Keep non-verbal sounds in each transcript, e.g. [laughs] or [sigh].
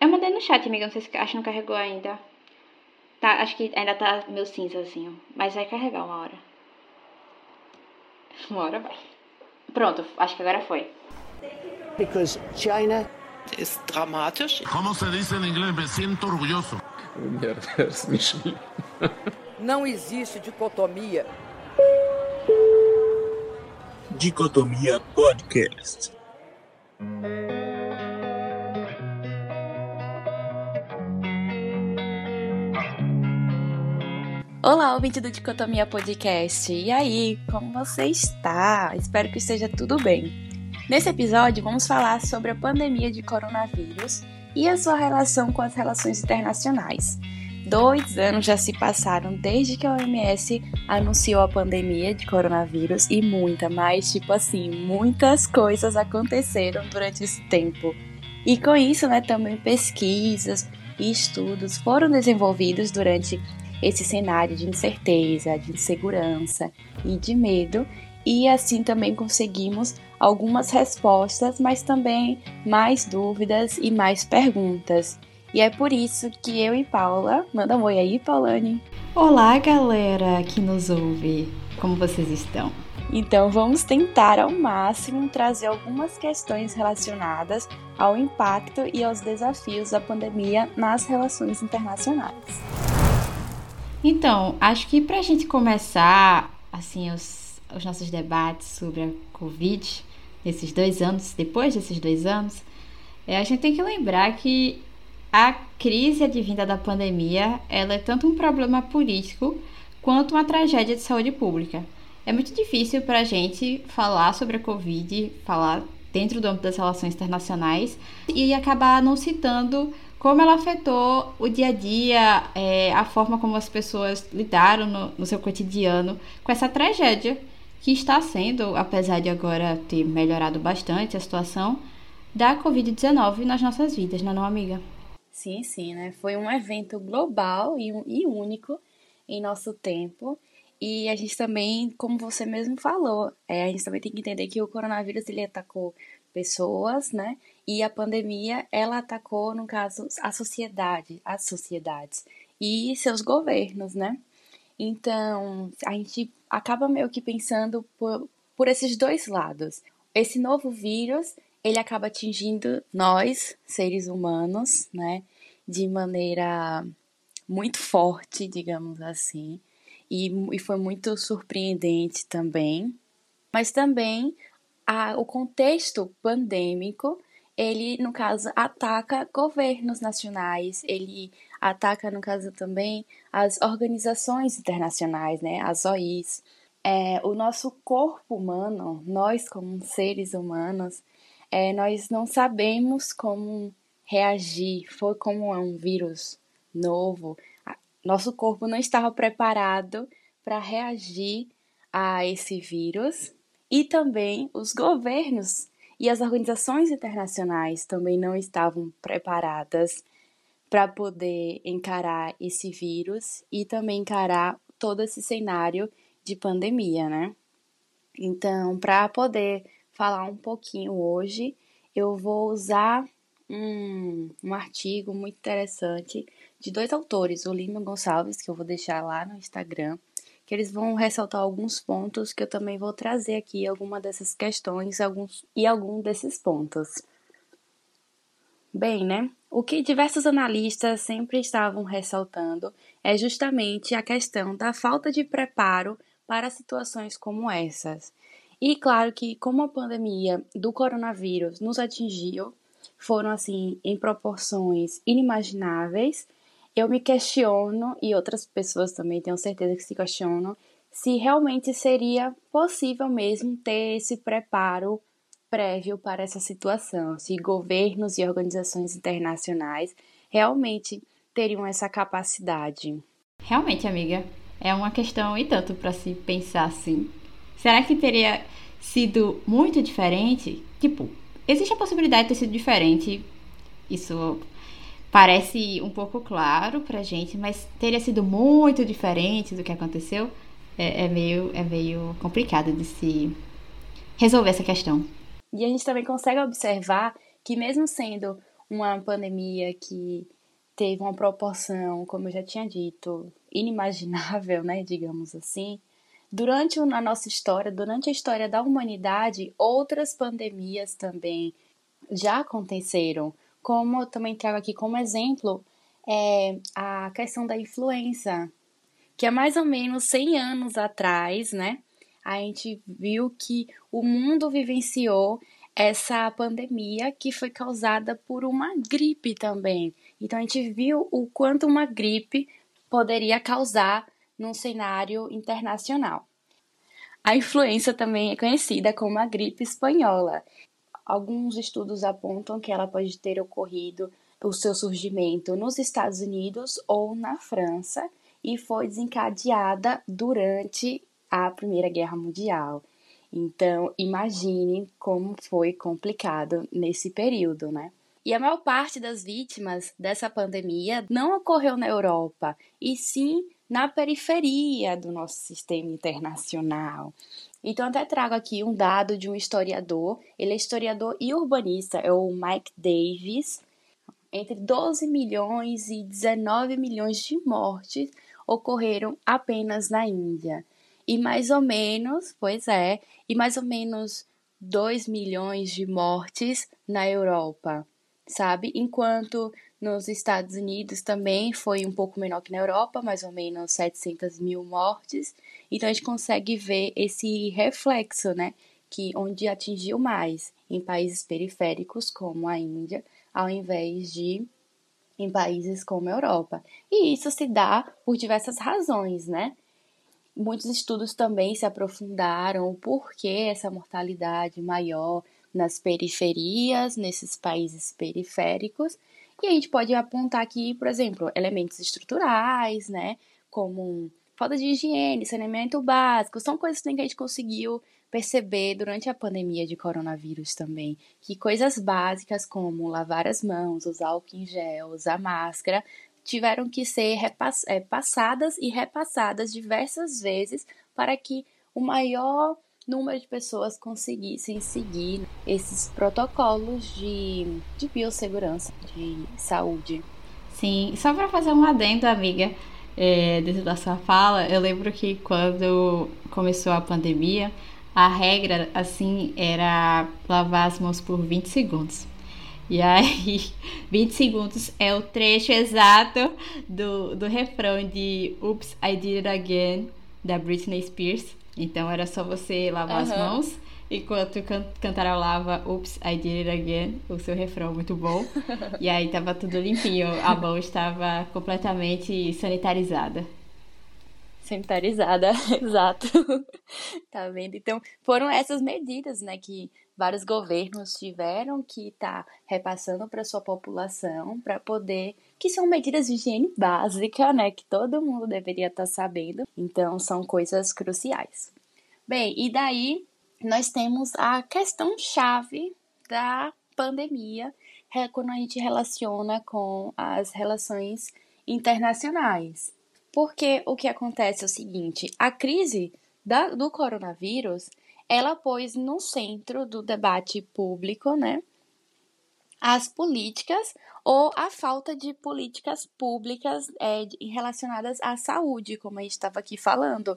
Eu mandei no chat, amiga. Não sei se acho que não carregou ainda. Tá, acho que ainda tá meio cinza assim, ó. Mas vai carregar uma hora. [laughs] Uma hora vai. Pronto, acho que agora foi. Because China ist dramatisch. ¿Cómo se dice en inglés? Me siento orgulloso. [laughs] Não existe dicotomia. Dicotomia Podcast. Olá, ouvinte do Dicotomia Podcast. E aí, como você está? Espero que esteja tudo bem. Nesse episódio, vamos falar sobre a pandemia de coronavírus e a sua relação com as relações internacionais. Dois anos já se passaram desde que a OMS anunciou a pandemia de coronavírus e muita, mais tipo assim, muitas coisas aconteceram durante esse tempo. E com isso, né, também pesquisas e estudos foram desenvolvidos durante esse cenário de incerteza, de insegurança e de medo, e assim também conseguimos algumas respostas, mas também mais dúvidas e mais perguntas. E é por isso que eu e Paula, manda um oi aí, Paulane. Olá, galera que nos ouve. Como vocês estão? Então vamos tentar ao máximo trazer algumas questões relacionadas ao impacto e aos desafios da pandemia nas relações internacionais. Então, acho que para a gente começar assim os, os nossos debates sobre a Covid, esses dois anos, depois desses dois anos, é, a gente tem que lembrar que a crise advinda da pandemia ela é tanto um problema político quanto uma tragédia de saúde pública. É muito difícil para a gente falar sobre a Covid, falar dentro do âmbito das relações internacionais e acabar não citando como ela afetou o dia a dia, é, a forma como as pessoas lidaram no, no, seu cotidiano com essa tragédia que está sendo, apesar de agora ter melhorado bastante a situação, da Covid-19 nas nossas vidas, não é não, amiga? Sim, sim, né? Foi um evento global e, e único em nosso tempo. E a gente também, como você mesmo falou, é, a gente também tem que entender que o coronavírus ele atacou pessoas, né? E a pandemia, ela atacou, no caso, a sociedade, as sociedades e seus governos, né? Então, a gente acaba meio que pensando por, por esses dois lados. Esse novo vírus, ele acaba atingindo nós, seres humanos, né? De maneira muito forte, digamos assim. E, e foi muito surpreendente também. Mas também a, o contexto pandêmico, ele, no caso, ataca governos nacionais, ele ataca, no caso, também as organizações internacionais, né, as OIs. É, o nosso corpo humano, nós como seres humanos, é, nós não sabemos como reagir. Foi como é um vírus novo. Nosso corpo não estava preparado para reagir a esse vírus e também os governos e as organizações internacionais também não estavam preparadas para poder encarar esse vírus e também encarar todo esse cenário de pandemia, né? Então, para poder falar um pouquinho hoje, eu vou usar um, um artigo muito interessante de dois autores, o Lima Gonçalves, que eu vou deixar lá no Instagram, que eles vão ressaltar alguns pontos que eu também vou trazer aqui alguma dessas questões alguns, e algum desses pontos. Bem, né? O que diversos analistas sempre estavam ressaltando é justamente a questão da falta de preparo para situações como essas. E claro que como a pandemia do coronavírus nos atingiu, foram assim em proporções inimagináveis eu me questiono, e outras pessoas também tenho certeza que se questionam, se realmente seria possível mesmo ter esse preparo prévio para essa situação, se governos e organizações internacionais realmente teriam essa capacidade. Realmente, amiga, é uma questão e tanto para se pensar assim. Será que teria sido muito diferente? Tipo, existe a possibilidade de ter sido diferente. Isso parece um pouco claro pra gente, mas teria sido muito diferente do que aconteceu. É, é, meio, é meio complicado de se resolver essa questão. E a gente também consegue observar que, mesmo sendo uma pandemia que teve uma proporção, como eu já tinha dito, inimaginável, né, digamos assim. Durante a nossa história, durante a história da humanidade, outras pandemias também já aconteceram. Como eu também trago aqui como exemplo é a questão da influenza, que é mais ou menos 100 anos atrás, né? A gente viu que o mundo vivenciou essa pandemia que foi causada por uma gripe também. Então a gente viu o quanto uma gripe poderia causar num cenário internacional. A influenza também é conhecida como a gripe espanhola. Alguns estudos apontam que ela pode ter ocorrido o seu surgimento nos Estados Unidos ou na França e foi desencadeada durante a Primeira Guerra Mundial. Então, imagine como foi complicado nesse período, né? E a maior parte das vítimas dessa pandemia não ocorreu na Europa, e sim na periferia do nosso sistema internacional. Então, até trago aqui um dado de um historiador, ele é historiador e urbanista, é o Mike Davis. Entre 12 milhões e 19 milhões de mortes ocorreram apenas na Índia. E mais ou menos, pois é, e mais ou menos 2 milhões de mortes na Europa, sabe? Enquanto nos Estados Unidos também foi um pouco menor que na Europa, mais ou menos 700 mil mortes. Então a gente consegue ver esse reflexo, né? Que onde atingiu mais em países periféricos como a Índia, ao invés de em países como a Europa. E isso se dá por diversas razões, né? Muitos estudos também se aprofundaram o porquê essa mortalidade maior nas periferias, nesses países periféricos. E a gente pode apontar aqui, por exemplo, elementos estruturais, né? Como falta de higiene, saneamento básico, são coisas que a gente conseguiu perceber durante a pandemia de coronavírus também, que coisas básicas como lavar as mãos, usar álcool em gel, usar máscara, tiveram que ser é, passadas e repassadas diversas vezes para que o maior número de pessoas conseguissem seguir esses protocolos de, de biossegurança, de saúde. Sim, só para fazer um adendo, amiga, é, dentro da sua fala, eu lembro que quando começou a pandemia, a regra, assim, era lavar as mãos por 20 segundos. E aí, [laughs] 20 segundos é o trecho exato do, do refrão de Oops, I Did It Again, da Britney Spears. Então era só você lavar as mãos enquanto can cantarolava Oops, I Did It Again, o seu refrão muito bom. [laughs] e aí tava tudo limpinho, a mão estava completamente sanitarizada. Sanitarizada, [laughs] exato. tá vendo? Então, foram essas medidas, né, que vários governos tiveram que estar tá repassando para sua população para poder que são medidas de higiene básica, né, que todo mundo deveria estar tá sabendo. Então são coisas cruciais. Bem, e daí nós temos a questão chave da pandemia quando a gente relaciona com as relações internacionais. Porque o que acontece é o seguinte: a crise da, do coronavírus ela pôs no centro do debate público, né, as políticas ou a falta de políticas públicas é, relacionadas à saúde, como a gente estava aqui falando,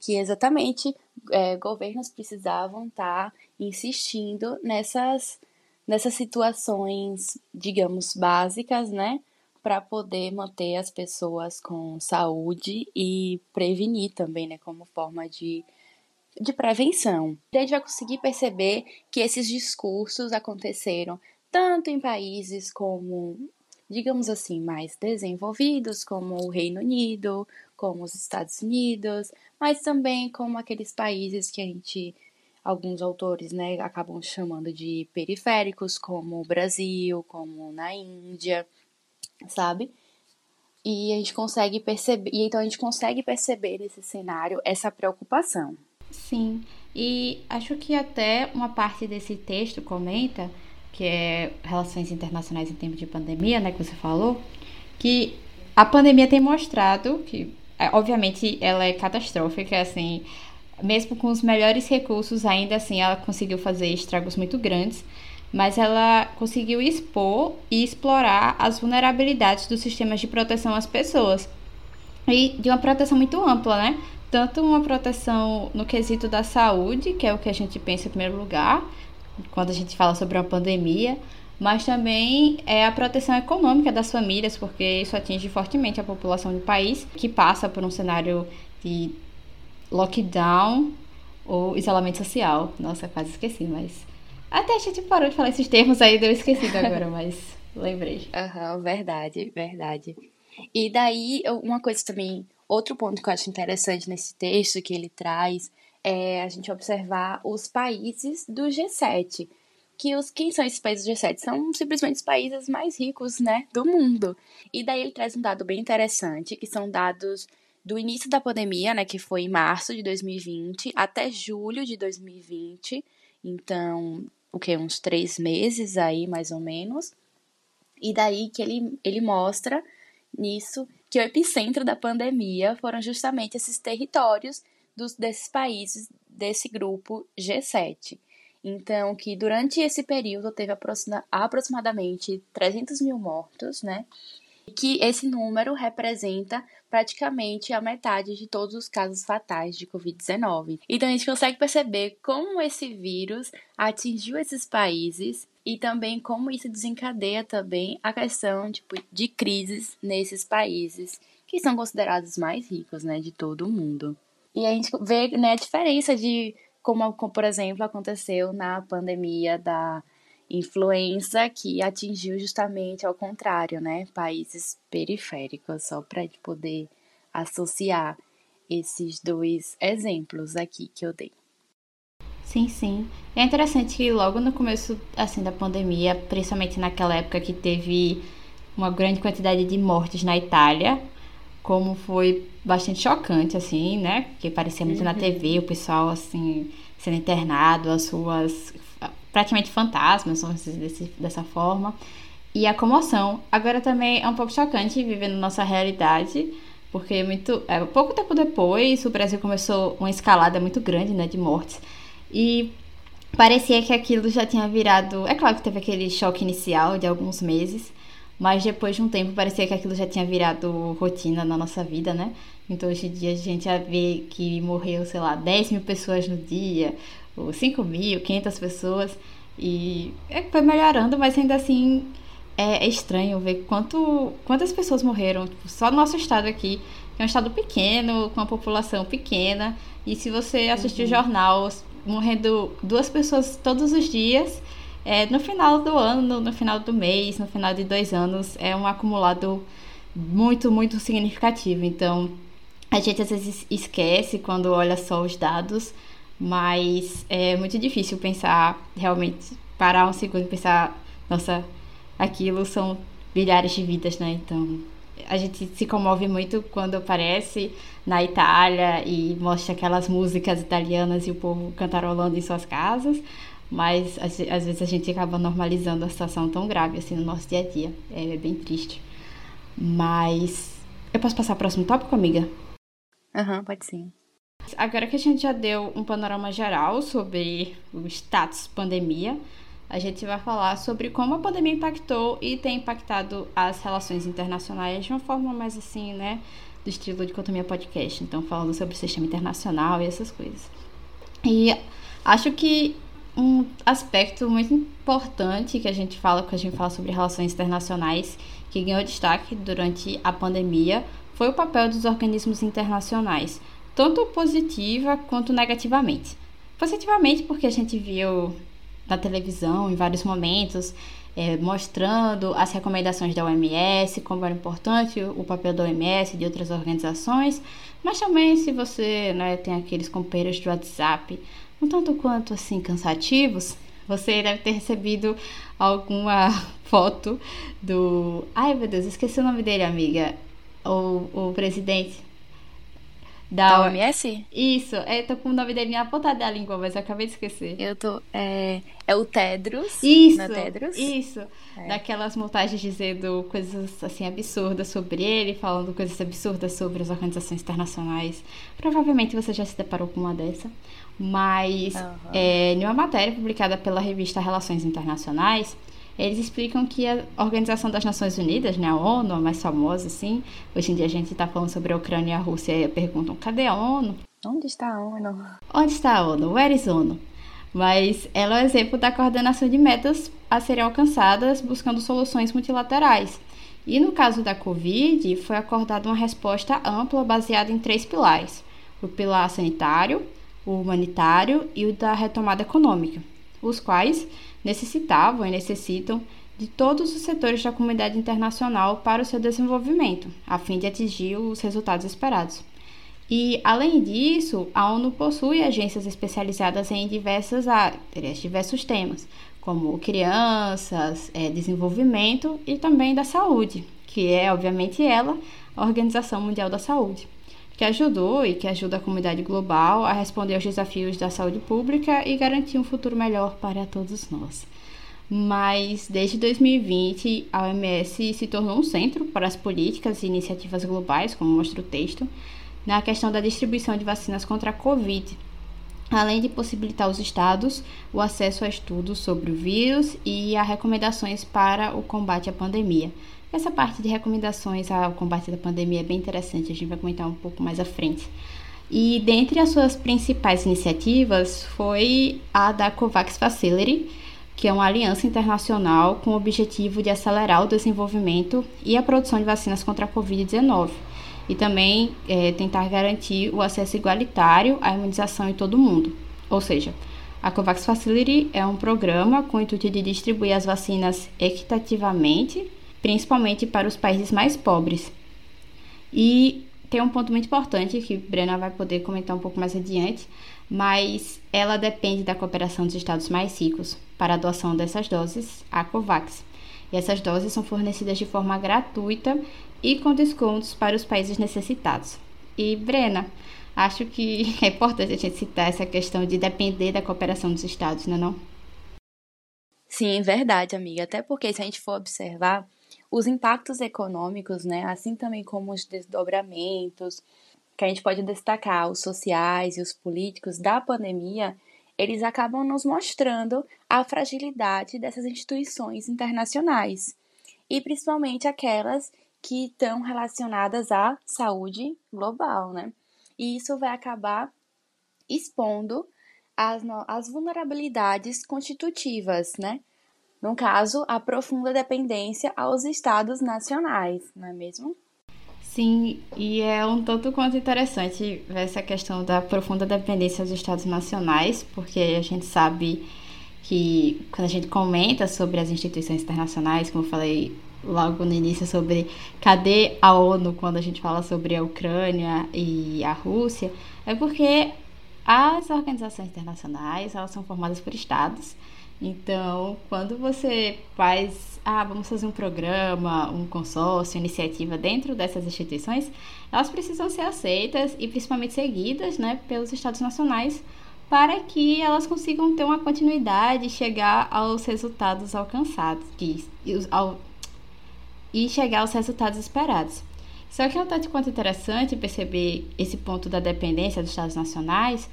que exatamente é, governos precisavam estar tá insistindo nessas, nessas situações, digamos, básicas, né, para poder manter as pessoas com saúde e prevenir também, né, como forma de de prevenção. A gente vai conseguir perceber que esses discursos aconteceram tanto em países como, digamos assim, mais desenvolvidos, como o Reino Unido, como os Estados Unidos, mas também como aqueles países que a gente, alguns autores, né, acabam chamando de periféricos, como o Brasil, como na Índia, sabe? E a gente consegue perceber, e então a gente consegue perceber nesse cenário essa preocupação. Sim, e acho que até uma parte desse texto comenta, que é Relações Internacionais em Tempo de Pandemia, né, que você falou, que a pandemia tem mostrado que, é, obviamente, ela é catastrófica, assim, mesmo com os melhores recursos, ainda assim ela conseguiu fazer estragos muito grandes, mas ela conseguiu expor e explorar as vulnerabilidades dos sistemas de proteção às pessoas. E de uma proteção muito ampla, né? Tanto uma proteção no quesito da saúde, que é o que a gente pensa em primeiro lugar, quando a gente fala sobre uma pandemia, mas também é a proteção econômica das famílias, porque isso atinge fortemente a população do país, que passa por um cenário de lockdown ou isolamento social. Nossa, quase esqueci, mas até a gente parou de falar esses termos aí, deu esquecido agora, [laughs] mas lembrei. Aham, uhum, verdade, verdade. E daí, uma coisa também, outro ponto que eu acho interessante nesse texto que ele traz é a gente observar os países do G7. Que os, quem são esses países do G7? São simplesmente os países mais ricos, né, do mundo. E daí ele traz um dado bem interessante, que são dados do início da pandemia, né, que foi em março de 2020, até julho de 2020. Então, o que? Uns três meses aí, mais ou menos. E daí que ele, ele mostra nisso que o epicentro da pandemia foram justamente esses territórios dos, desses países desse grupo G7. Então, que durante esse período teve aproximadamente 300 mil mortos, né? que esse número representa praticamente a metade de todos os casos fatais de Covid-19. Então a gente consegue perceber como esse vírus atingiu esses países e também como isso desencadeia também a questão tipo, de crises nesses países que são considerados mais ricos, né, de todo o mundo. E a gente vê né, a diferença de como, por exemplo, aconteceu na pandemia da influenza que atingiu justamente ao contrário, né? Países periféricos, só para poder associar esses dois exemplos aqui que eu dei. Sim, sim. É interessante que logo no começo assim da pandemia, principalmente naquela época que teve uma grande quantidade de mortes na Itália, como foi bastante chocante assim, né? Porque parecia muito uhum. na TV, o pessoal assim sendo internado, as suas praticamente fantasmas, vamos dizer desse, dessa forma. E a comoção. Agora também é um pouco chocante viver na nossa realidade, porque muito, é, pouco tempo depois o Brasil começou uma escalada muito grande né, de mortes. E parecia que aquilo já tinha virado. É claro que teve aquele choque inicial de alguns meses, mas depois de um tempo parecia que aquilo já tinha virado rotina na nossa vida, né? Então hoje em dia a gente já vê que morreu, sei lá, 10 mil pessoas no dia, 5 mil, 500 pessoas. E é, foi melhorando, mas ainda assim é, é, estranho ver quanto, quantas pessoas morreram tipo, só no nosso estado aqui, que é um estado pequeno, com uma população pequena. E se você assistir uhum. jornal, morrendo duas pessoas todos os dias, é, no final do ano, no final do mês, no final de dois anos, é um acumulado muito, muito significativo. Então, a gente às vezes esquece quando olha só os dados mas é muito difícil pensar, realmente, parar um segundo e pensar, nossa, aquilo são milhares de vidas, né? Então, a gente se comove muito quando aparece na Itália e mostra aquelas músicas italianas e o povo cantarolando em suas casas, mas às, vezes a gente acaba normalizando a situação tão grave assim no nosso dia a dia. É bem triste. Mas eu posso passar o próximo tópico, amiga? Aham, uhum, pode sim. Agora que a gente já deu um panorama geral sobre o status pandemia, a gente vai falar sobre como a pandemia impactou e tem impactado as relações internacionais de uma forma mais assim, né, do estilo de Dicotomia Podcast. Então, falando sobre o sistema internacional e essas coisas. E acho que um aspecto muito importante que a gente fala quando a gente fala sobre relações internacionais que ganhou destaque durante a pandemia foi o papel dos organismos internacionais tanto positiva quanto negativamente. Positivamente, porque a gente viu na televisão em vários momentos é, mostrando as recomendações da OMS, como era importante o papel da OMS e de outras organizações, mas também se você né, tem aqueles companheiros de WhatsApp um tanto quanto assim cansativos, você deve ter recebido alguma [laughs] foto do. Ai meu Deus, esqueci o nome dele, amiga. O, o presidente Da OMS? Isso, é, tô com o nome dele na ponta da língua, mas eu acabei de esquecer. Eu tô. É, é o Tedros. Isso. Não é Tedros? Isso. É. Daquelas montagens dizendo coisas assim absurdas sobre ele, falando coisas absurdas sobre as organizações internacionais. Provavelmente você já se deparou com uma dessa. Mas Aham. é, em uma matéria publicada pela revista Relações Internacionais, eles explicam que a Organização das Nações Unidas, né, a ONU, a mais famosa, assim, hoje em dia a gente está falando sobre a Ucrânia e a Rússia e perguntam, cadê a ONU? Onde está a ONU? Onde está a ONU? Where is ONU? Mas ela é o exemplo da coordenação de metas a serem alcançadas buscando soluções multilaterais. E no caso da Covid, foi acordada uma resposta ampla baseada em três pilares: o pilar sanitário, o humanitário e o da retomada econômica, os quais necessitavam e necessitam de todos os setores da comunidade internacional para o seu desenvolvimento, a fim de atingir os resultados esperados. E, além disso, a ONU possui agências especializadas em diversas áreas, diversos temas, como crianças, eh, desenvolvimento e também da saúde, que é, obviamente, ela, a Organização Mundial da Saúde, que ajudou e que ajuda a comunidade global a responder aos desafios da saúde pública e garantir um futuro melhor para todos nós. Mas desde 2020, a OMS se tornou um centro para as políticas e iniciativas globais, como mostra o texto, na questão da distribuição de vacinas contra a Covid, além de possibilitar aos estados o acesso a estudos sobre o vírus e a recomendações para o combate à pandemia. Essa parte de recomendações ao combate da pandemia é bem interessante, a gente vai comentar um pouco mais à frente. E dentre as suas principais iniciativas foi a da COVAX Facility, que é uma aliança internacional com o objetivo de acelerar o desenvolvimento e a produção de vacinas contra a Covid-19 e também é, tentar garantir o acesso igualitário à imunização em todo o mundo. Ou seja, a COVAX Facility é um programa com o intuito de distribuir as vacinas equitativamente, principalmente para os países mais pobres. E tem um ponto muito importante que Brena vai poder comentar um pouco mais adiante, mas ela depende da cooperação dos estados mais ricos para a doação dessas doses à COVAX. E essas doses são fornecidas de forma gratuita e com descontos para os países necessitados. E, Brena, acho que [laughs] é importante a gente citar essa questão de depender da cooperação dos estados, não é não? Sim, verdade, amiga. Até porque se a gente for observar os impactos econômicos, né, assim também como os desdobramentos, que a gente pode destacar os sociais e os políticos da pandemia, eles acabam nos mostrando a fragilidade dessas instituições internacionais e principalmente aquelas que estão relacionadas à saúde global, né? E isso vai acabar expondo as, as vulnerabilidades constitutivas, né? No caso, a profunda dependência aos estados nacionais, não é mesmo? Sim, e é um tanto quanto interessante ver essa questão da profunda dependência dos estados nacionais, porque a gente sabe que quando a gente comenta sobre as instituições internacionais, como eu falei logo no início sobre cadê a ONU quando a gente fala sobre a Ucrânia e a Rússia, é porque as organizações internacionais, elas são formadas por estados. Então, quando você faz, ah, vamos fazer um programa, um consórcio, iniciativa dentro dessas instituições, elas precisam ser aceitas e principalmente seguidas, né, pelos estados nacionais para que elas consigam ter uma continuidade e chegar aos resultados alcançados, que, ao, e chegar aos resultados esperados. Só que é um tanto quanto interessante perceber esse ponto da dependência dos Estados nacionais,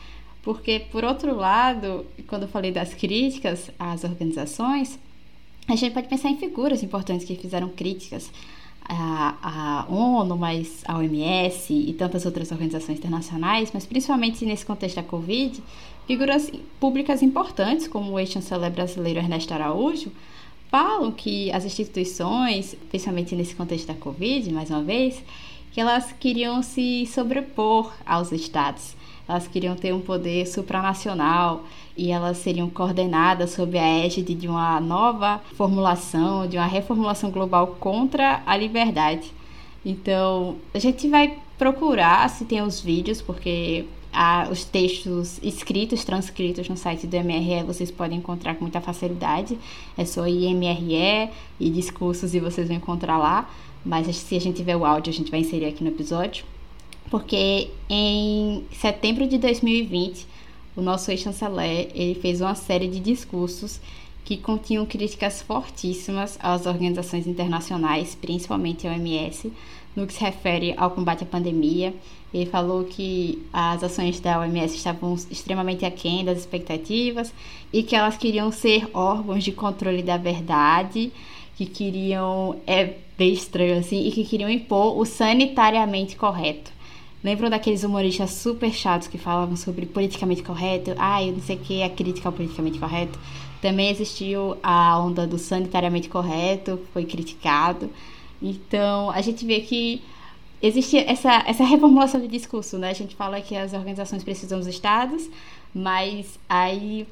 porque, por outro lado, quando eu falei das críticas às organizações, a gente pode pensar em figuras importantes que fizeram críticas à, ONU, mas à OMS e tantas outras organizações internacionais, mas principalmente nesse contexto da Covid, figuras públicas importantes, como o ex-chanceler brasileiro Ernesto Araújo, falam que as instituições, principalmente nesse contexto da Covid, mais uma vez, que elas queriam se sobrepor aos estados. Elas queriam ter um poder supranacional e elas seriam coordenadas sob a égide de uma nova formulação, de uma reformulação global contra a liberdade. Então, a gente vai procurar se tem os vídeos, porque os textos escritos, transcritos no site do MRE vocês podem encontrar com muita facilidade. É só ir MRE e discursos e vocês vão encontrar lá. Mas se a gente tiver o áudio, a gente vai inserir aqui no episódio. Porque em setembro de 2020, o nosso ex-chanceler ele fez uma série de discursos que continham críticas fortíssimas às organizações internacionais, principalmente a OMS, no que se refere ao combate à pandemia. Ele falou que as ações da OMS estavam extremamente aquém das expectativas e que elas queriam ser órgãos de controle da verdade, que queriam, é bem estranho assim, e que queriam impor o sanitariamente correto. Lembram daqueles humoristas super chatos que falavam sobre politicamente correto? Ah, eu não sei o que, a crítica ao politicamente correto. Também existiu a onda do sanitariamente correto, foi criticado. Então, a gente vê que existe essa, essa reformulação de discurso, né? A gente fala que as organizações precisam dos estados, mas aí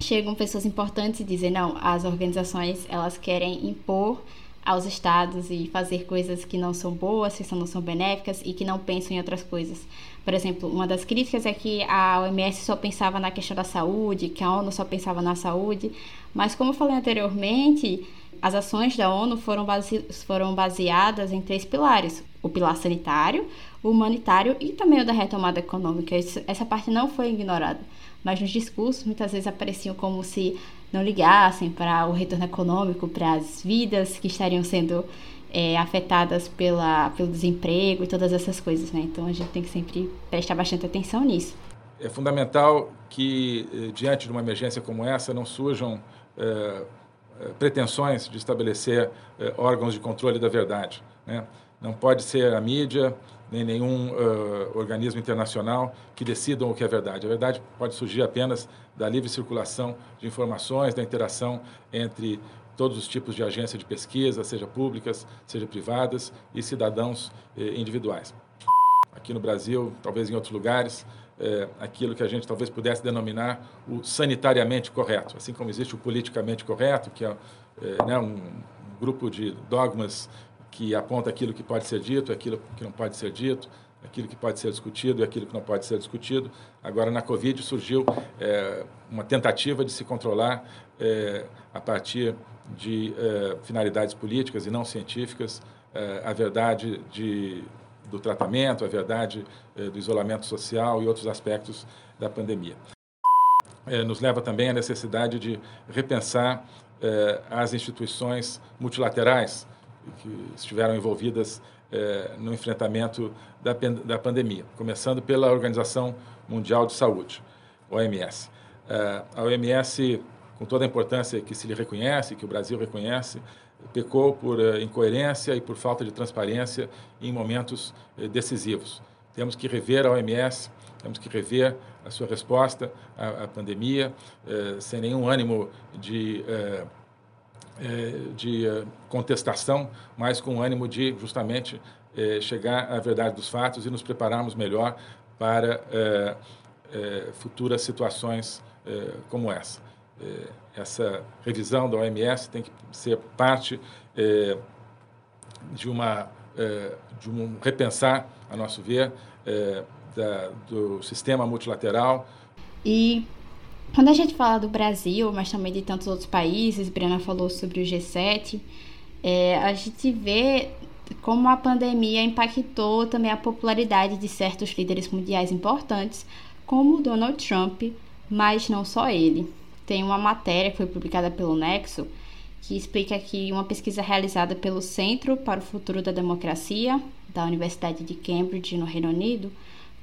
chegam pessoas importantes e dizem, não, as organizações, elas querem impor aos estados e fazer coisas que não são boas, que não são benéficas e que não pensam em outras coisas. Por exemplo, uma das críticas é que a OMS só pensava na questão da saúde, que a ONU só pensava na saúde, mas como eu falei anteriormente, as ações da ONU foram, base foram baseadas em três pilares: o pilar sanitário, o humanitário e também o da retomada econômica. essa parte não foi ignorada, mas nos discursos muitas vezes apareciam como se não ligassem para o retorno econômico, para as vidas que estariam sendo é, afetadas pela, pelo desemprego e todas essas coisas, né? Então a gente tem que sempre prestar bastante atenção nisso. É fundamental que, eh, diante de uma emergência como essa, não surjam é, pretensões de estabelecer é, órgãos de controle da verdade. Né? Não pode ser a mídia, nem nenhum uh, organismo internacional que decidam o que é verdade. A verdade pode surgir apenas da livre circulação de informações, da interação entre todos os tipos de agências de pesquisa, seja públicas, seja privadas, e cidadãos eh, individuais. Aqui no Brasil, talvez em outros lugares, eh, aquilo que a gente talvez pudesse denominar o sanitariamente correto, assim como existe o politicamente correto, que é eh, né, um grupo de dogmas que aponta aquilo que pode ser dito, aquilo que não pode ser dito, aquilo que pode ser discutido e aquilo que não pode ser discutido. Agora, na Covid, surgiu é, uma tentativa de se controlar é, a partir de é, finalidades políticas e não científicas a verdade de, do tratamento, a verdade do isolamento social e outros aspectos da pandemia. nos leva também à necessidade de repensar as instituições multilaterais que estiveram envolvidas é, no enfrentamento da, da pandemia, começando pela Organização Mundial de Saúde, OMS. É, a OMS, com toda a importância que se lhe reconhece, que o Brasil reconhece, pecou por é, incoerência e por falta de transparência em momentos é, decisivos. Temos que rever a OMS, temos que rever a sua resposta à, à pandemia, é, sem nenhum ânimo de é, de é, contestação, mas com ânimo de justamente é, chegar à verdade dos fatos e nos prepararmos melhor para futuras situações como essa. essa revisão da OMS tem que ser parte de uma de um repensar, a nosso ver, da, do sistema multilateral. E quando a gente fala do Brasil, mas também de tantos outros países, Briana falou sobre o G7, é, a gente vê como a pandemia impactou também a popularidade de certos líderes mundiais importantes, como Donald Trump, mas não só ele. Tem uma matéria que foi publicada pelo Nexo que explica que uma pesquisa realizada pelo Centro para o Futuro da Democracia, da Universidade de Cambridge, no Reino Unido,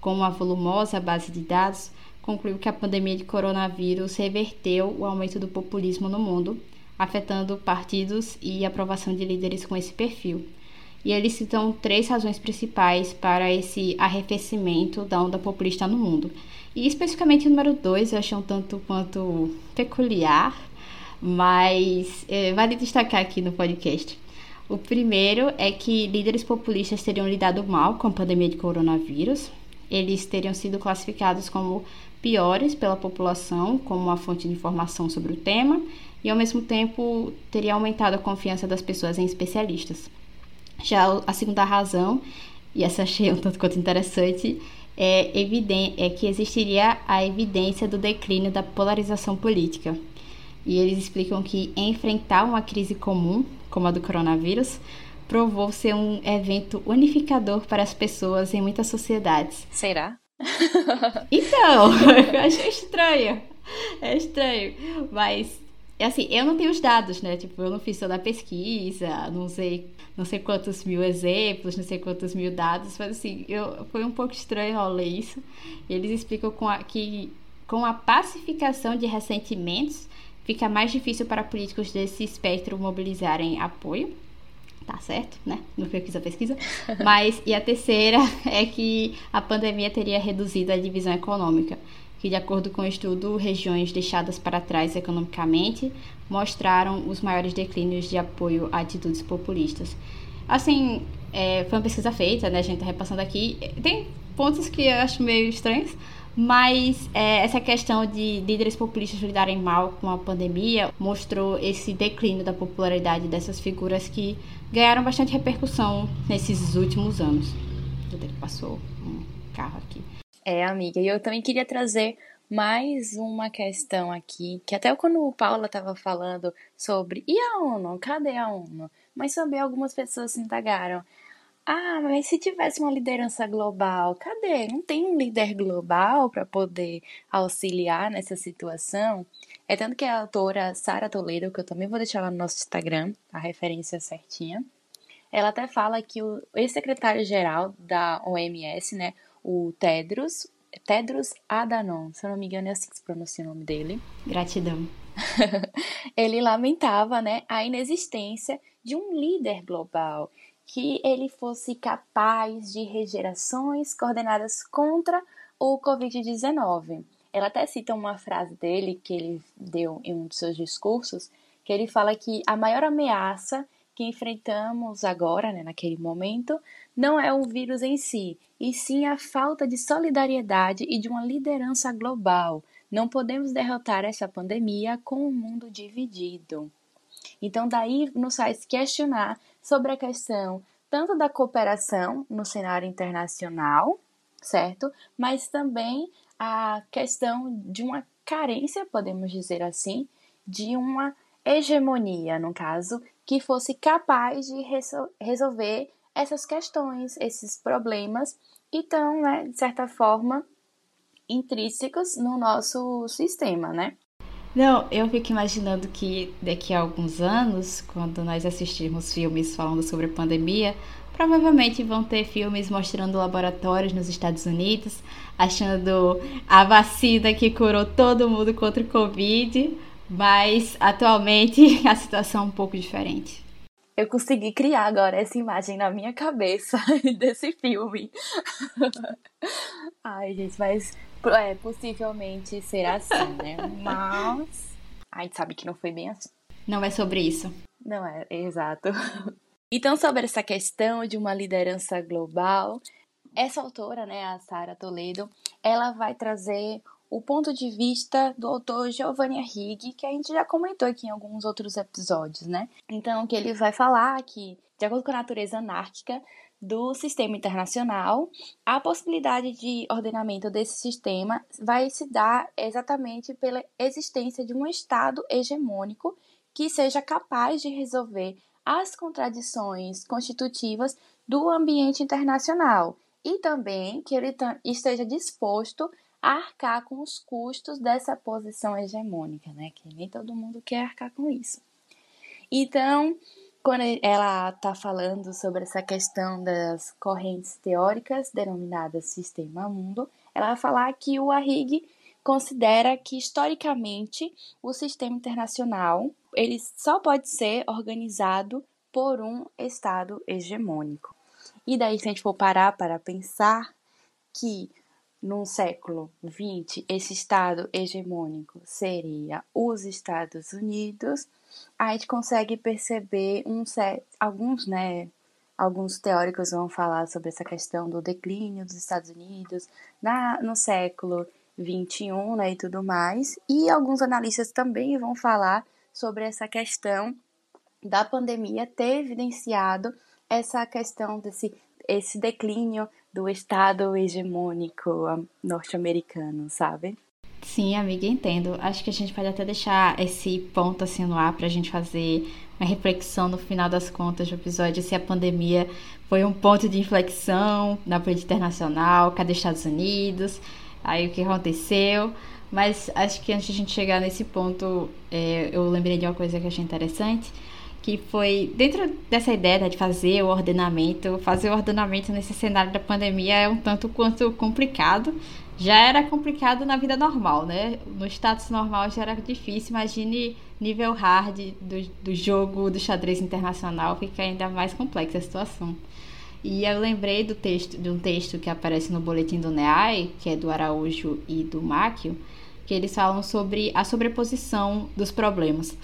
com uma volumosa base de dados, concluiu que a pandemia de coronavírus reverteu o aumento do populismo no mundo, afetando partidos e aprovação de líderes com esse perfil. E eles citam três razões principais para esse arrefecimento da onda populista no mundo. E especificamente o número dois eu achei um tanto quanto peculiar, mas é, vale destacar aqui no podcast. O primeiro é que líderes populistas teriam lidado mal com a pandemia de coronavírus. Eles teriam sido classificados como piores pela população como uma fonte de informação sobre o tema e, ao mesmo tempo, teria aumentado a confiança das pessoas em especialistas. Já a segunda razão, e essa achei um tanto quanto interessante, é, é que existiria a evidência do declínio da polarização política. E eles explicam que enfrentar uma crise comum, como a do coronavírus, provou ser um evento unificador para as pessoas em muitas sociedades. Será? Então, eu [laughs] acho estranho. É estranho. Mas, assim, eu não tenho os dados, né? Tipo, eu não fiz toda a pesquisa, não sei, não sei quantos mil exemplos, não sei quantos mil dados, mas assim, eu, foi um pouco estranho ao ler isso. Eles explicam com a, que com a pacificação de ressentimentos, fica mais difícil para políticos desse espectro mobilizarem apoio tá certo, né? Não foi que a pesquisa. [laughs] Mas, e a terceira [laughs] é que a pandemia teria reduzido a divisão econômica, que, de acordo com o estudo, regiões deixadas para trás economicamente mostraram os maiores declínios de apoio a atitudes populistas. Assim, é, foi uma pesquisa feita, né? A gente tá repassando aqui. Tem pontos que eu acho meio estranhos, mas é, essa questão de líderes populistas lidarem mal com a pandemia mostrou esse declínio da popularidade dessas figuras que ganharam bastante repercussão nesses últimos anos. Passou um carro aqui. É, amiga, e eu também queria trazer mais uma questão aqui, que até quando o Paula estava falando sobre e a ONU, cadê a ONU? Mas também algumas pessoas se indagaram. Ah, mas se tivesse uma liderança global, cadê? Não tem um líder global para poder auxiliar nessa situação? É tanto que a autora Sara Toledo, que eu também vou deixar lá no nosso Instagram, a referência certinha, ela até fala que o ex-secretário-geral da OMS, né, o Tedros, Tedros Adhanom, se eu não me engano é assim que se pronuncia o nome dele. Gratidão. [laughs] ele lamentava, né, a inexistência de um líder global que ele fosse capaz de regenerações coordenadas contra o Covid-19. Ela até cita uma frase dele que ele deu em um de seus discursos, que ele fala que a maior ameaça que enfrentamos agora, né, naquele momento, não é o vírus em si, e sim a falta de solidariedade e de uma liderança global. Não podemos derrotar essa pandemia com o mundo dividido. Então, daí nos faz questionar sobre a questão tanto da cooperação no cenário internacional, certo? Mas também a questão de uma carência, podemos dizer assim, de uma hegemonia, no caso, que fosse capaz de resolver essas questões, esses problemas que estão, né, de certa forma, intrínsecos no nosso sistema, né? Não, eu fico imaginando que daqui a alguns anos, quando nós assistirmos filmes falando sobre a pandemia, provavelmente vão ter filmes mostrando laboratórios nos Estados Unidos, achando a vacina que curou todo mundo contra o Covid, mas atualmente [laughs] a situação é um pouco diferente. Eu consegui criar agora essa imagem na minha cabeça [laughs] desse filme. [laughs] Ai, gente, mas é, possivelmente será assim, né? Mas a gente sabe que não foi bem assim. Não é sobre isso. Não é, é exato. [laughs] Então, sobre essa questão de uma liderança global, essa autora, né, a Sara Toledo, ela vai trazer o ponto de vista do autor Giovanni Arrighi, que a gente já comentou aqui em alguns outros episódios, né? Então, que ele vai falar que, de acordo com a natureza anárquica, do sistema internacional, a possibilidade de ordenamento desse sistema vai se dar exatamente pela existência de um Estado hegemônico que seja capaz de resolver as contradições constitutivas do ambiente internacional e também que ele esteja disposto arcar com os custos dessa posição hegemônica, né? Que nem todo mundo quer arcar com isso. Então, quando ela está falando sobre essa questão das correntes teóricas denominadas sistema-mundo, ela vai falar que o Arrighi considera que historicamente o sistema internacional ele só pode ser organizado por um estado hegemônico. E daí se a gente for parar para pensar que no século XX esse estado hegemônico seria os Estados Unidos, a gente consegue perceber um alguns, né, alguns teóricos vão falar sobre essa questão do declínio dos Estados Unidos na, no século 21, né, e tudo mais. E alguns analistas também vão falar sobre essa questão da pandemia ter evidenciado essa questão desse esse declínio do Estado hegemônico norte-americano, sabe? Sim, amiga, entendo. Acho que a gente pode até deixar esse ponto assim no ar para a gente fazer uma reflexão no final das contas do episódio se a pandemia foi um ponto de inflexão na política internacional, cadê Estados Unidos, aí o que aconteceu. Mas acho que antes de a gente chegar nesse ponto, é, eu lembrei de uma coisa que achei interessante, que foi dentro dessa ideia né, de fazer o ordenamento, fazer o ordenamento nesse cenário da pandemia é um tanto quanto complicado. Já era complicado na vida normal, né? No status normal já era difícil, imagine nível hard do, do jogo do xadrez internacional, fica ainda mais complexa a situação. E eu lembrei do texto, de um texto que aparece no boletim do NEAI, que é do Araújo e do Máquio, que eles falam sobre a sobreposição dos problemas.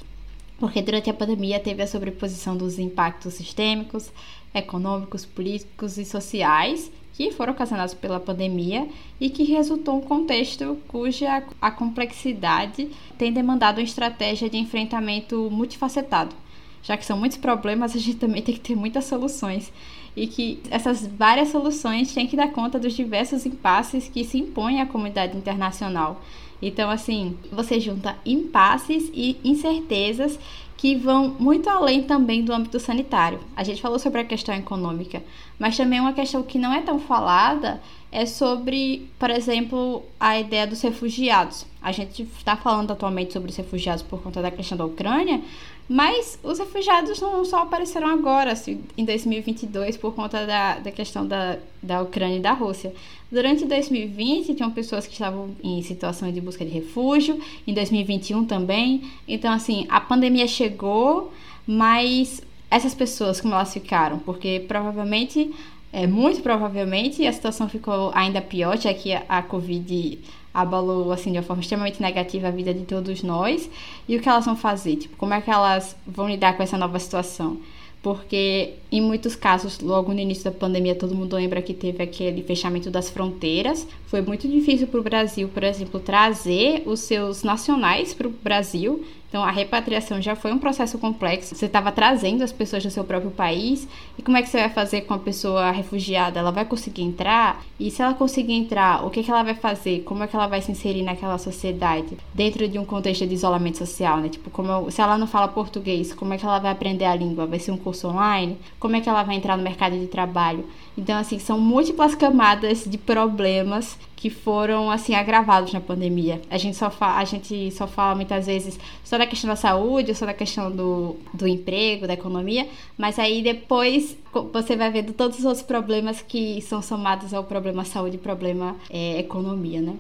Porque durante a pandemia teve a sobreposição dos impactos sistêmicos, econômicos, políticos e sociais que foram ocasionados pela pandemia e que resultou um contexto cuja a complexidade tem demandado uma estratégia de enfrentamento multifacetado. Já que são muitos problemas, [laughs] a gente também tem que ter muitas soluções e que essas várias soluções têm que dar conta dos diversos impasses que se impõem à comunidade internacional. Então, assim, você junta impasses e incertezas que vão muito além também do âmbito sanitário. A gente falou sobre a questão econômica, mas também uma questão que não é tão falada é sobre, por exemplo, a ideia dos refugiados. A gente está falando atualmente sobre os refugiados por conta da questão da Ucrânia, mas os refugiados não só apareceram agora, assim, em 2022, por conta da, da questão da, da Ucrânia e da Rússia. Durante 2020, tinham pessoas que estavam em situação de busca de refúgio, em 2021 também. Então, assim, a pandemia chegou, mas essas pessoas, como elas ficaram? Porque provavelmente, é, muito provavelmente, a situação ficou ainda pior, já que a, a Covid abalou assim de uma forma extremamente negativa a vida de todos nós. E o que elas vão fazer? Tipo, como é que elas vão lidar com essa nova situação? Porque em muitos casos, logo no início da pandemia, todo mundo lembra que teve aquele fechamento das fronteiras. Foi muito difícil para o Brasil, por exemplo, trazer os seus nacionais para o Brasil. Então, a repatriação já foi um processo complexo. Você estava trazendo as pessoas do seu próprio país. E como é que você vai fazer com a pessoa refugiada? Ela vai conseguir entrar? E se ela conseguir entrar, o que, que ela vai fazer? Como é que ela vai se inserir naquela sociedade? Dentro de um contexto de isolamento social, né? Tipo, como se ela não fala português, como é que ela vai aprender a língua? Vai ser um curso online? Como é que ela vai entrar no mercado de trabalho? Então, assim, são múltiplas camadas de problemas que foram assim agravados na pandemia. A gente só fala, a gente só fala muitas vezes só da questão da saúde, só da questão do, do emprego, da economia, mas aí depois você vai vendo todos os outros problemas que são somados ao problema saúde e problema é, economia, né?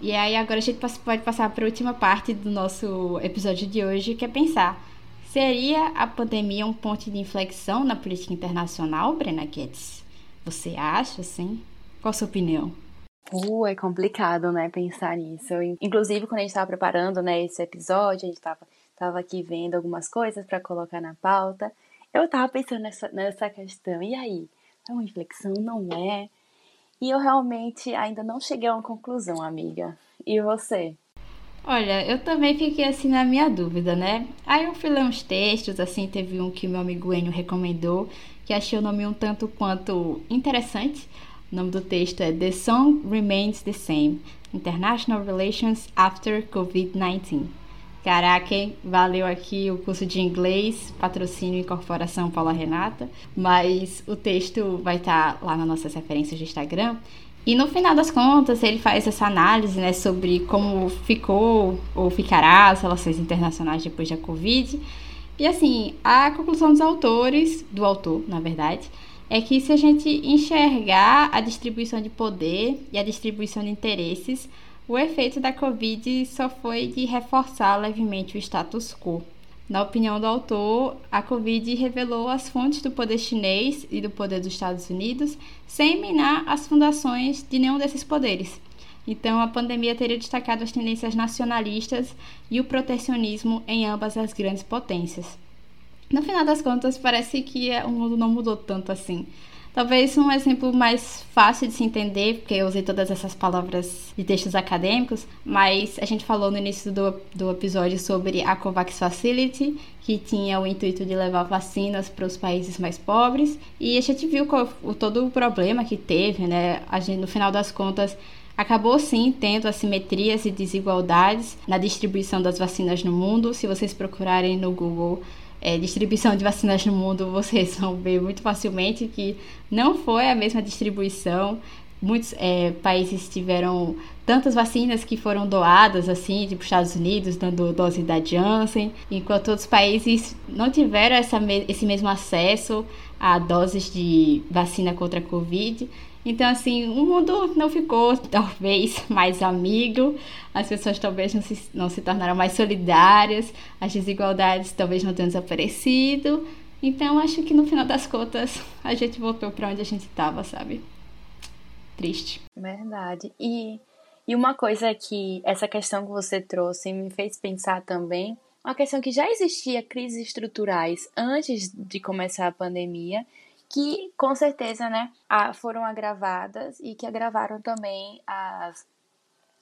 E aí agora a gente pode passar para a última parte do nosso episódio de hoje, que é pensar Seria a pandemia um ponto de inflexão na política internacional, Brena Guedes? Você acha, sim? Qual a sua opinião? Uh, é complicado, né, pensar nisso. Inclusive, quando a gente estava preparando, né, esse episódio, a gente estava tava aqui vendo algumas coisas para colocar na pauta. Eu estava pensando nessa, nessa questão. E aí? É uma inflexão? Não é? E eu realmente ainda não cheguei a uma conclusão, amiga. E você? Olha, eu também fiquei assim na minha dúvida, né? Aí eu fui ler uns textos, assim, teve um que meu amigo Enio recomendou, que achei o nome um tanto quanto interessante. O nome do texto é The Song Remains the Same: International Relations After COVID-19. Caraca, hein? valeu aqui o curso de inglês, patrocínio Incorporação Paula Renata, mas o texto vai estar lá nas nossas referências do Instagram. E no final das contas, ele faz essa análise né, sobre como ficou ou ficará as relações internacionais depois da Covid. E assim, a conclusão dos autores, do autor, na verdade, é que se a gente enxergar a distribuição de poder e a distribuição de interesses, o efeito da Covid só foi de reforçar levemente o status quo. Na opinião do autor, a Covid revelou as fontes do poder chinês e do poder dos Estados Unidos sem minar as fundações de nenhum desses poderes. Então, a pandemia teria destacado as tendências nacionalistas e o protecionismo em ambas as grandes potências. No final das contas, parece que o mundo não mudou tanto assim. Talvez um exemplo mais fácil de se entender, porque eu usei todas essas palavras de textos acadêmicos, mas a gente falou no início do, do episódio sobre a COVAX Facility, que tinha o intuito de levar vacinas para os países mais pobres, e a gente viu qual, o, todo o problema que teve, né? A gente, no final das contas, acabou sim tendo assimetrias e desigualdades na distribuição das vacinas no mundo. Se vocês procurarem no Google é, distribuição de vacinas no mundo, vocês vão ver muito facilmente que não foi a mesma distribuição. Muitos é, países tiveram tantas vacinas que foram doadas, assim, tipo Estados Unidos dando dose da Janssen, enquanto outros países não tiveram essa, esse mesmo acesso a doses de vacina contra a Covid. Então, assim, o mundo não ficou [laughs] talvez mais amigo, as pessoas talvez não se, não se tornaram mais solidárias, as desigualdades talvez não tenham desaparecido. Então, acho que no final das contas a gente voltou para onde a gente estava, sabe? Triste. Verdade. E, e uma coisa que essa questão que você trouxe me fez pensar também uma questão que já existia crises estruturais antes de começar a pandemia que com certeza, né, foram agravadas e que agravaram também as,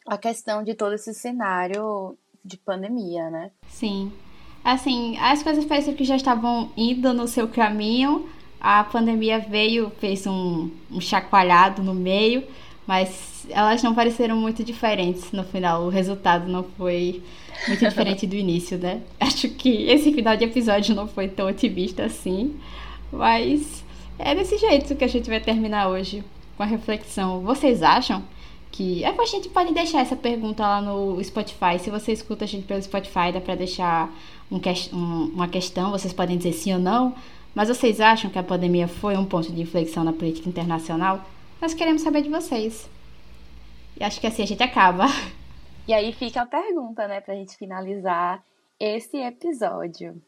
a questão de todo esse cenário de pandemia, né? Sim. Assim, as coisas parecem que já estavam indo no seu caminho. A pandemia veio, fez um, um chacoalhado no meio, mas elas não pareceram muito diferentes no final. O resultado não foi muito diferente do [laughs] início, né? Acho que esse final de episódio não foi tão otimista assim, mas é desse jeito que a gente vai terminar hoje com a reflexão. Vocês acham que. É, a gente pode deixar essa pergunta lá no Spotify. Se você escuta a gente pelo Spotify, dá pra deixar um, um, uma questão. Vocês podem dizer sim ou não. Mas vocês acham que a pandemia foi um ponto de inflexão na política internacional? Nós queremos saber de vocês. E acho que assim a gente acaba. E aí fica a pergunta, né, pra gente finalizar esse episódio.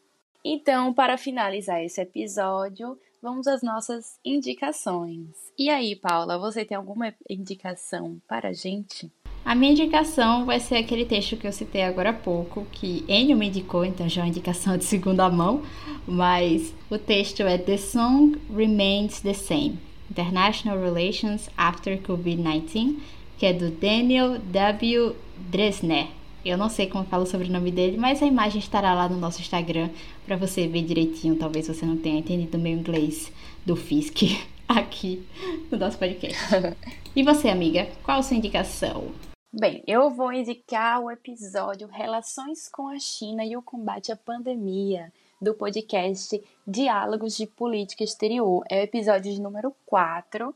Então, para finalizar esse episódio, vamos às nossas indicações. E aí, Paula, você tem alguma indicação para a gente? A minha indicação vai ser aquele texto que eu citei agora há pouco, que Enio me indicou, então já é uma indicação de segunda mão, mas o texto é The Song Remains the Same, International Relations After COVID-19, que é do Daniel W. Dresner. Eu não sei como falo sobre o nome dele, mas a imagem estará lá no nosso Instagram para você ver direitinho. Talvez você não tenha entendido o meu inglês do FISC [laughs] aqui no nosso podcast. [laughs] e você, amiga, qual a sua indicação? Bem, eu vou indicar o episódio Relações com a China e o Combate à Pandemia, do podcast Diálogos de Política Exterior. É o episódio de número 4.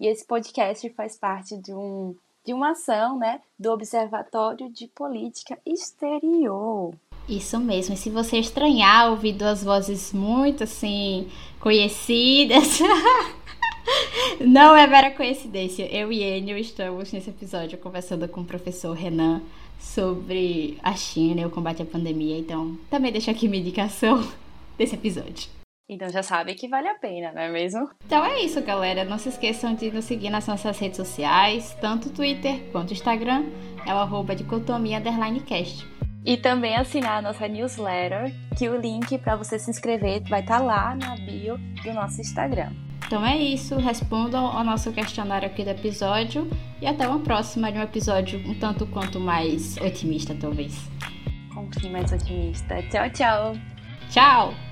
E esse podcast faz parte de um de uma ação né, do Observatório de Política Exterior. Isso mesmo, e se você estranhar ouvir duas vozes muito assim conhecidas, [laughs] não é mera coincidência. Eu e Enio estamos nesse episódio conversando com o professor Renan sobre a China e o combate à pandemia, então também deixo aqui minha indicação [laughs] desse episódio. Então já sabe que vale a pena, não é mesmo? Então é isso, galera. Não se esqueçam de nos seguir nas nossas redes sociais, tanto Twitter quanto Instagram. É o arroba dicotomia cast. E também assinar a nossa newsletter, que o link para você se inscrever vai estar tá lá na bio do nosso Instagram. Então é isso, respondam ao nosso questionário aqui do episódio e até uma próxima de um episódio um tanto quanto mais otimista, talvez. Com um mais otimista. Tchau, tchau. Tchau!